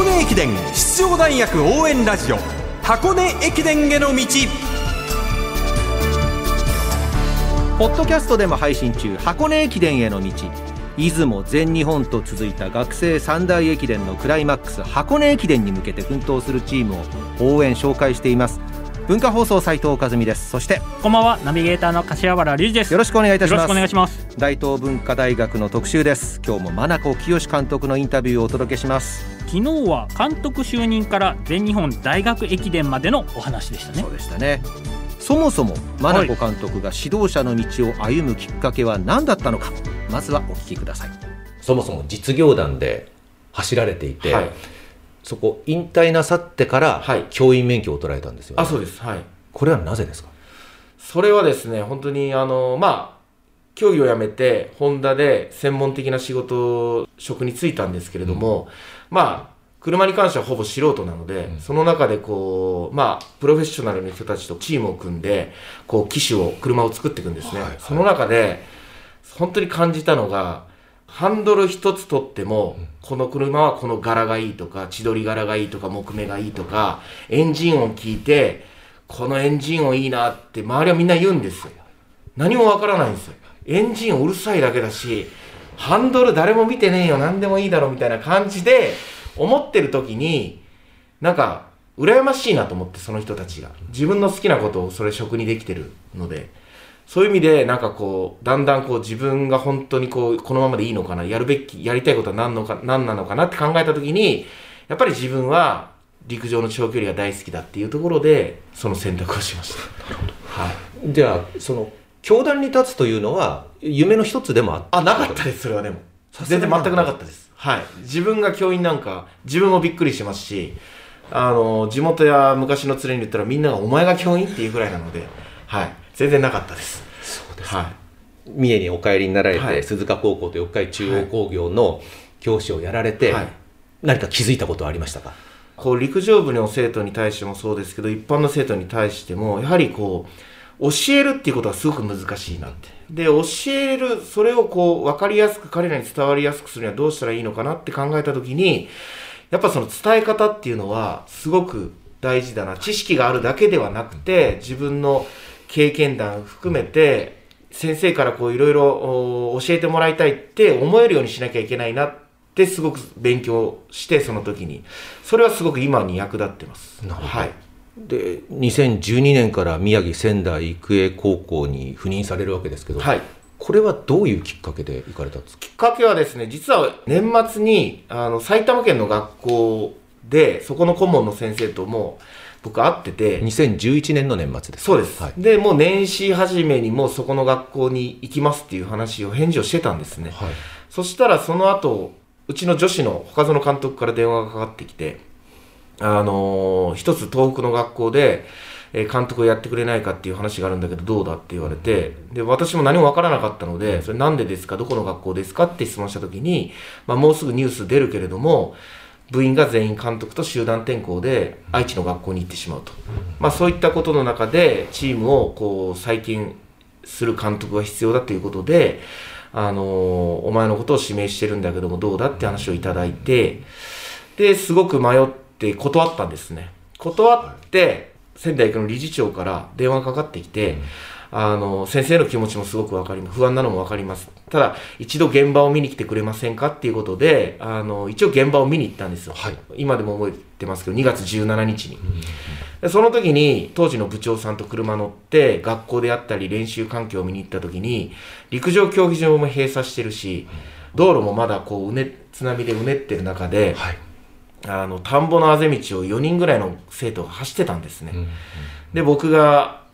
箱根駅伝出場大学応援ラジオ箱根駅伝への道。ポッドキャストでも配信中箱根駅伝への道。出雲全日本と続いた学生三大駅伝のクライマックス箱根駅伝に向けて奮闘するチームを応援紹介しています。文化放送斉藤和美です。そしてこんばんは。ナビゲーターの柏原隆二です。よろしくお願いいたします。よろしくお願いします。大東文化大学の特集です。今日も真名清監督のインタビューをお届けします。昨日は監督就任から全日本大学駅伝までのお話でしたね。そうでしたね。そもそも真名子監督が指導者の道を歩むきっかけは何だったのか？まずはお聞きください。そもそも実業団で走られていて、はいそこ引退なさってからはい教員免許を取られたんですよ、ねあ、そうです。はい。これはなぜですか？それはですね、本当に、あの、まあ、競技を辞めて、ホンダで専門的な仕事、職に就いたんですけれども、まあ、車に関してはほぼ素人なので、その中でこう、まあ、プロフェッショナルの人たちとチームを組んで、こう、機種を、車を作っていくんですね。はいはいその中で、本当に感じたのが、ハンドル一つ取っても、この車はこの柄がいいとか、千鳥柄がいいとか、木目がいいとか、エンジン音聞いて、このエンジン音いいなって周りはみんな言うんですよ。何もわからないんですよ。エンジンうるさいだけだし、ハンドル誰も見てねえよ、何でもいいだろみたいな感じで思ってる時に、なんか、羨ましいなと思って、その人たちが。自分の好きなことをそれ職にできてるので、そういう意味で、なんかこう、だんだんこう自分が本当にこう、このままでいいのかな、やるべき、やりたいことは何のか、何なのかなって考えたときに、やっぱり自分は陸上の長距離が大好きだっていうところで、その選択をしました。はい。じゃあその教団に立つというのは夢の一つでもあったあ、なかったです、それはでも。全然全くなかったです。はい。自分が教員なんか、自分もびっくりしてますし、あの、地元や昔の連れに言ったらみんながお前が教員っていうぐらいなので、はい。全然なかったです。そうです。はい。三重にお帰りになられて、はい鈴鹿高校と四日市中央工業の教師をやられて、はい何か気づいたことはありましたか？こう陸上部の生徒に対してもそうですけど一般の生徒に対してもやはりこう教えるっていうことはすごく難しいなってで教えるそれをこう分かりやすく彼らに伝わりやすくするにはどうしたらいいのかなって考えた時にやっぱその伝え方っていうのはすごく大事だな知識があるだけではなくて自分の経験談含めて先生からこういろいろお教えてもらいたいって思えるようにしなきゃいけないなってすごく勉強してその時に。それはすごく今に役立ってます。なるほど。はい。で2012年から宮城仙台育英高校に赴任されるわけですけど、はい。これはどういうきっかけで行かれたんですか？きっかけはですね実は年末にあの埼玉県の学校でそこの顧問の先生とも僕会ってて2011年の年末です。そうです、はい。でもう年始初めにもうそこの学校に行きますっていう話を返事をしてたんですね、はい。そしたらその後うちの女子の岡園監督から電話がかかってきてあのー一つ東北の学校で、えー監督をやってくれないかっていう話があるんだけどどうだって言われてで私も何も分からなかったのでそれなんでですか？どこの学校ですか？って質問した時に、まあ、もうすぐニュース出るけれども部員が全員監督と集団転校で愛知の学校に行ってしまうと、まあ、そういったことの中でチームをこう再建する監督が必要だということで、あのーお前のことを指名してるんだけどもどうだって話をいただいてですごく迷って断ったんですね。断って仙台育の理事長から電話がかかってきて、あの先生の気持ちもすごく分かります。不安なのも分かります。ただ一度現場を見に来てくれませんかっていうことであの一応現場を見に行ったんですよ、はい。今でも覚えてますけど2月17日に、でその時に当時の部長さんと車乗って学校であったり練習環境を見に行った時に陸上競技場も閉鎖してるし道路もまだこううね津波でうねってる中で、はい。あの田んぼのあぜ道を4人ぐらいの生徒が走ってたんですね、で僕が「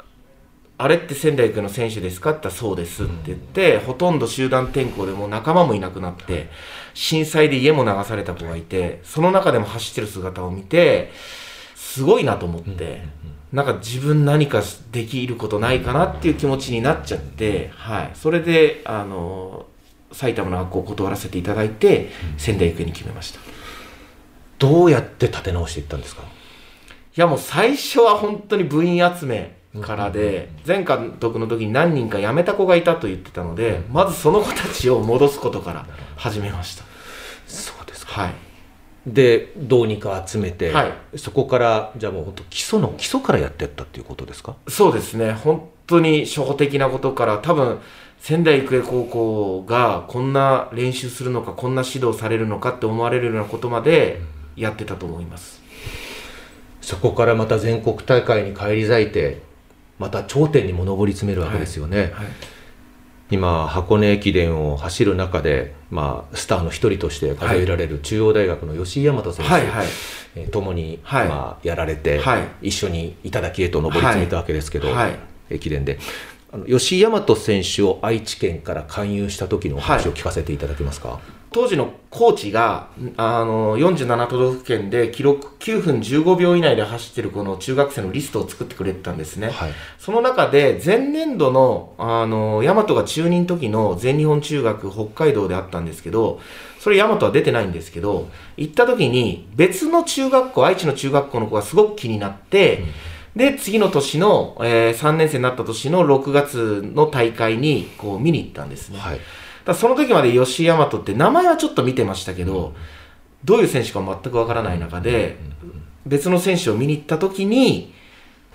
あれって仙台育英の選手ですか?」って言ったら「そうです」って言って、ほとんど集団転校でもう仲間もいなくなって震災で家も流された子がいてその中でも走ってる姿を見てすごいなと思って、なんか自分何かできることないかなっていう気持ちになっちゃって、はい、それであの埼玉の学校を断らせていただいて仙台育英に決めました。どうやって立て直していったんですか？いやもう最初は本当に部員集めからで、前監督の時に何人か辞めた子がいたと言ってたので、まずその子たちを戻すことから始めました。そうですかはい。でどうにか集めて、はいそこからじゃあもう本当基礎の基礎からやってったっていうことですか？そうですね、本当に初歩的なことから、多分仙台育英高校がこんな練習するのか、こんな指導されるのかって思われるようなことまでやってたと思います。そこからまた全国大会に返り咲いてまた頂点にも上り詰めるわけですよね、はい、今箱根駅伝を走る中で、まあ、スターの一人として数えられる中央大学の吉井大和選手、はい、はい、えー共に、はい。まあ、やられて、はい。一緒に頂へと上り詰めたわけですけど、はい。はい駅伝で。あの吉井大和選手を愛知県から勧誘した時のお話を聞かせていただけますか、当時のコーチがあの47都道府県で記録9分15秒以内で走ってるこの中学生のリストを作ってくれてたんですね。はいその中で前年度のあの大和が中2の時の全日本中学北海道であったんですけどそれ大和は出てないんですけど行った時に別の中学校愛知の中学校の子がすごく気になって、で次の年の、え3年生になった年の6月の大会にこう見に行ったんですね。はいだその時まで吉井大和って名前はちょっと見てましたけど、どういう選手か全くわからない中で、別の選手を見に行った時に、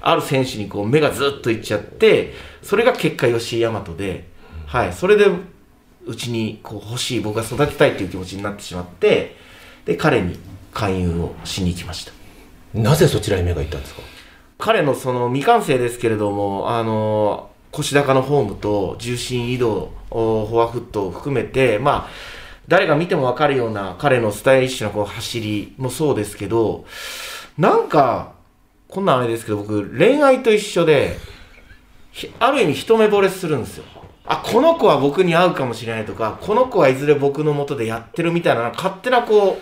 ある選手にこう目がずっといっちゃって、それが結果吉井大和で、はい、それでうちにこう欲しい、僕が育てたいっていう気持ちになってしまって、で、彼に勧誘をしに行きました。なぜそちらに目がいったんですか？彼のその未完成ですけれども、あの腰高のフォームと重心移動、フォアフットを含めて、まあ、誰が見ても分かるような彼のスタイリッシュなこう走りもそうですけど、なんか、こんなんあれですけど、僕、恋愛と一緒で、ある意味一目惚れするんですよ。あ、この子は僕に合うかもしれないとか、この子はいずれ僕の元でやってるみたいな、勝手なこう、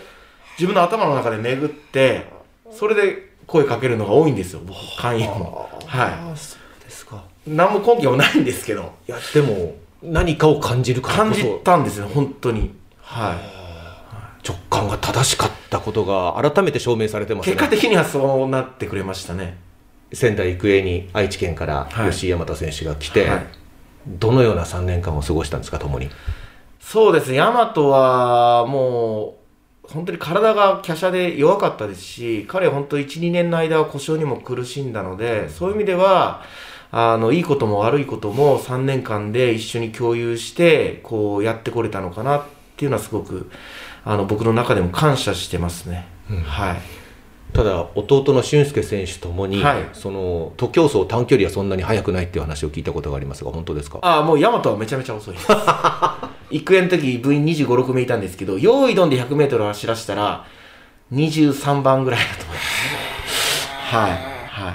自分の頭の中で巡って、それで声かけるのが多いんですよ、僕、勧誘も。はあそうですか？い。何も根拠もないんですけど、いやでも何かを感じるから感じたんですよ、本当に。はい。直感が正しかったことが改めて証明されてますね。結果的にはそうなってくれましたね。仙台育英に愛知県からはい。吉井大和選手が来て、はい。どのような3年間を過ごしたんですか共に？そうですね、大和はもう、本当に体が華奢で弱かったですし、彼は本当1、2年の間は故障にも苦しんだので、そういう意味では、あの、いいことも悪いことも3年間で一緒に共有して、こうやってこれたのかなっていうのはすごく、あの、僕の中でも感謝してますね。はい。ただ弟の俊介選手ともに、はいその徒競走短距離はそんなに速くないっていう話を聞いたことがありますが本当ですか？ああ、もう大和はめちゃめちゃ遅いです。育英の時部員25、6名いたんですけど、用意どんで100メートル走らせたら、23番ぐらいだと思います。はい。はい。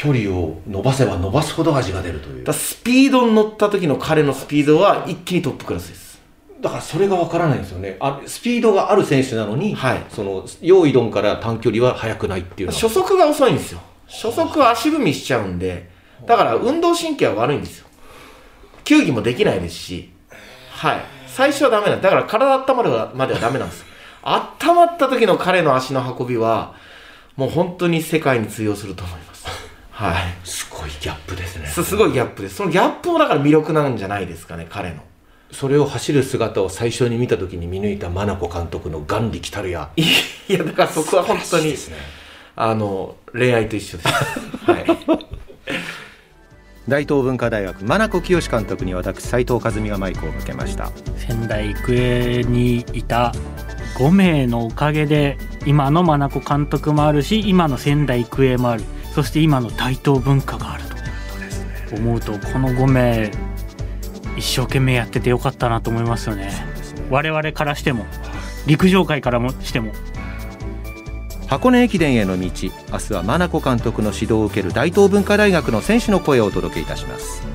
距離を伸ばせば伸ばすほど味が出るというだスピードに乗った時の彼のスピードは一気にトップクラスです。だからそれがわからないんですよねあスピードがある選手なのに、はいその用意ドンから短距離は速くないっていうのは初速が遅いんですよ。初速は足踏みしちゃうんで、だから運動神経は悪いんですよ。球技もできないですし、はい。最初はダメなんだ。だから体温まるまではダメなんです。温まった時の彼の足の運びは、もう本当に世界に通用すると思います。はい。すごいギャップですねすすごいギャップです。そのギャップもだから魅力なんじゃないですかね、彼の。それを走る姿を最初に見た時に見抜いた真名子監督の眼力たるやいや、だからそこは本当にねあの、恋愛と一緒です。はい。大東文化大学真名子清監督に私斉藤和美がマイクを向けました仙台育英にいた5名のおかげで今の真子監督もあるし今の仙台育英もあるそして今の大東文化があると思うとこの5名一生懸命やっててよかったなと思いますよね。我々からしても陸上界からもしても。箱根駅伝への道明日は真名子監督の指導を受ける大東文化大学の選手の声をお届けいたします